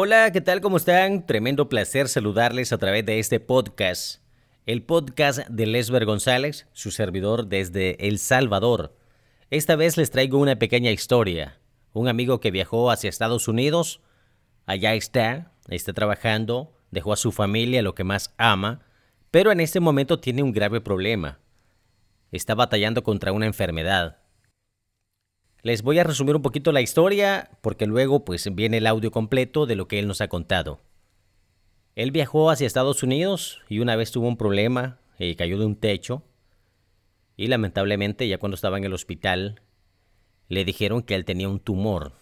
Hola, ¿qué tal? ¿Cómo están? Tremendo placer saludarles a través de este podcast. El podcast de Lesber González, su servidor desde El Salvador. Esta vez les traigo una pequeña historia. Un amigo que viajó hacia Estados Unidos, allá está, está trabajando, dejó a su familia lo que más ama, pero en este momento tiene un grave problema. Está batallando contra una enfermedad. Les voy a resumir un poquito la historia porque luego pues viene el audio completo de lo que él nos ha contado. Él viajó hacia Estados Unidos y una vez tuvo un problema y cayó de un techo y lamentablemente ya cuando estaba en el hospital le dijeron que él tenía un tumor.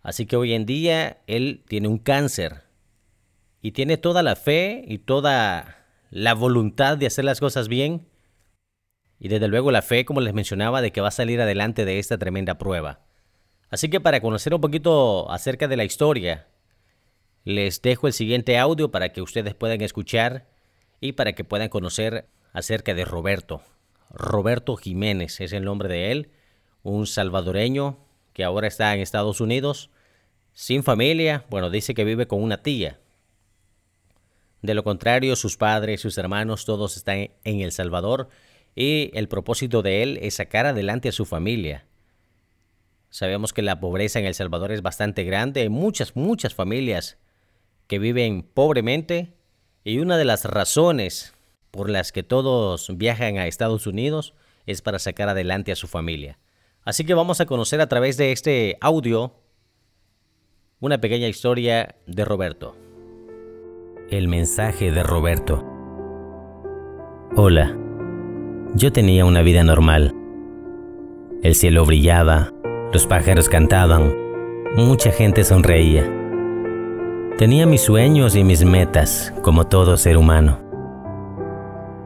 Así que hoy en día él tiene un cáncer y tiene toda la fe y toda la voluntad de hacer las cosas bien y desde luego la fe, como les mencionaba, de que va a salir adelante de esta tremenda prueba. Así que para conocer un poquito acerca de la historia, les dejo el siguiente audio para que ustedes puedan escuchar y para que puedan conocer acerca de Roberto. Roberto Jiménez es el nombre de él, un salvadoreño que ahora está en Estados Unidos, sin familia, bueno, dice que vive con una tía. De lo contrario, sus padres, sus hermanos, todos están en El Salvador y el propósito de él es sacar adelante a su familia. Sabemos que la pobreza en El Salvador es bastante grande, hay muchas, muchas familias que viven pobremente y una de las razones por las que todos viajan a Estados Unidos es para sacar adelante a su familia. Así que vamos a conocer a través de este audio una pequeña historia de Roberto. El mensaje de Roberto. Hola. Yo tenía una vida normal. El cielo brillaba, los pájaros cantaban, mucha gente sonreía. Tenía mis sueños y mis metas, como todo ser humano.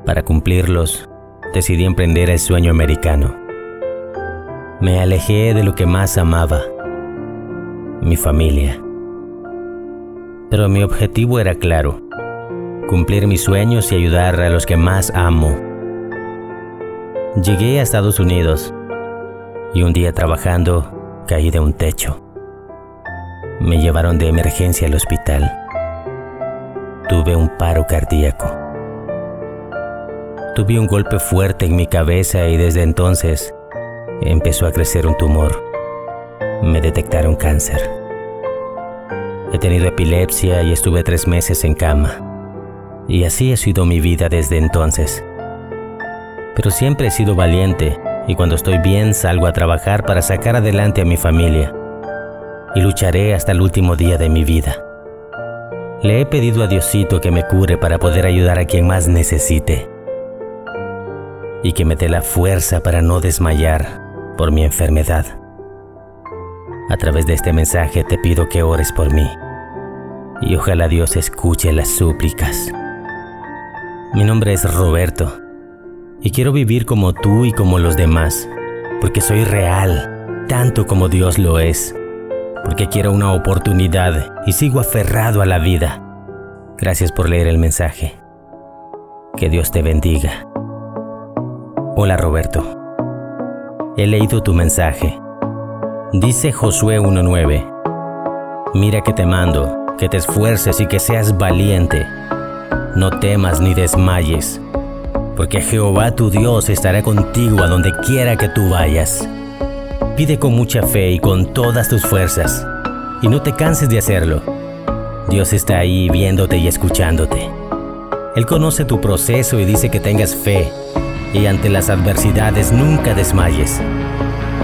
Para cumplirlos, decidí emprender el sueño americano. Me alejé de lo que más amaba, mi familia. Pero mi objetivo era claro, cumplir mis sueños y ayudar a los que más amo Llegué a Estados Unidos y un día trabajando caí de un techo. Me llevaron de emergencia al hospital. Tuve un paro cardíaco. Tuve un golpe fuerte en mi cabeza y desde entonces empezó a crecer un tumor. Me detectaron cáncer. He tenido epilepsia y estuve tres meses en cama. Y así ha sido mi vida desde entonces pero siempre he sido valiente y cuando estoy bien salgo a trabajar para sacar adelante a mi familia y lucharé hasta el último día de mi vida. Le he pedido a Diosito que me cure para poder ayudar a quien más necesite y que me dé la fuerza para no desmayar por mi enfermedad. A través de este mensaje te pido que ores por mí y ojalá Dios escuche las súplicas. Mi nombre es Roberto y quiero vivir como tú y como los demás, porque soy real, tanto como Dios lo es, porque quiero una oportunidad y sigo aferrado a la vida. Gracias por leer el mensaje. Que Dios te bendiga. Hola Roberto. He leído tu mensaje. Dice Josué 1.9. Mira que te mando, que te esfuerces y que seas valiente. No temas ni desmayes porque Jehová tu Dios estará contigo a donde quiera que tú vayas. Pide con mucha fe y con todas tus fuerzas, y no te canses de hacerlo. Dios está ahí viéndote y escuchándote. Él conoce tu proceso y dice que tengas fe, y ante las adversidades nunca desmayes.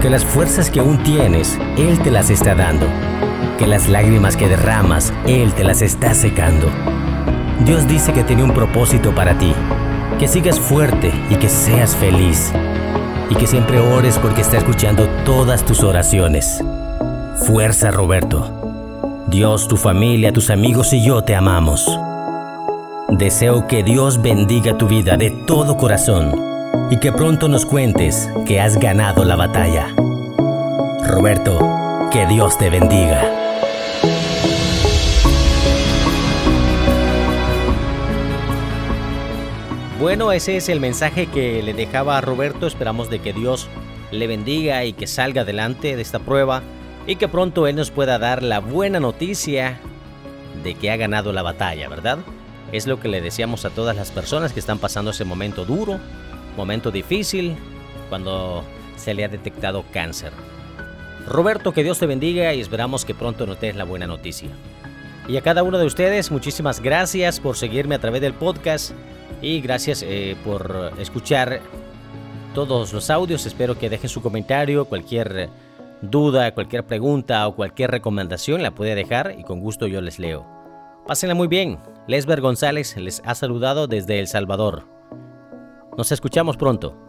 Que las fuerzas que aún tienes, Él te las está dando. Que las lágrimas que derramas, Él te las está secando. Dios dice que tiene un propósito para ti que sigas fuerte y que seas feliz. Y que siempre ores porque está escuchando todas tus oraciones. Fuerza, Roberto. Dios, tu familia, tus amigos y yo te amamos. Deseo que Dios bendiga tu vida de todo corazón y que pronto nos cuentes que has ganado la batalla. Roberto, que Dios te bendiga. Bueno, ese es el mensaje que le dejaba a Roberto. Esperamos de que Dios le bendiga y que salga adelante de esta prueba y que pronto Él nos pueda dar la buena noticia de que ha ganado la batalla, ¿verdad? Es lo que le decíamos a todas las personas que están pasando ese momento duro, momento difícil, cuando se le ha detectado cáncer. Roberto, que Dios te bendiga y esperamos que pronto nos des la buena noticia. Y a cada uno de ustedes, muchísimas gracias por seguirme a través del podcast y gracias eh, por escuchar todos los audios. Espero que dejen su comentario, cualquier duda, cualquier pregunta o cualquier recomendación la puede dejar y con gusto yo les leo. Pásenla muy bien. Lesber González les ha saludado desde El Salvador. Nos escuchamos pronto.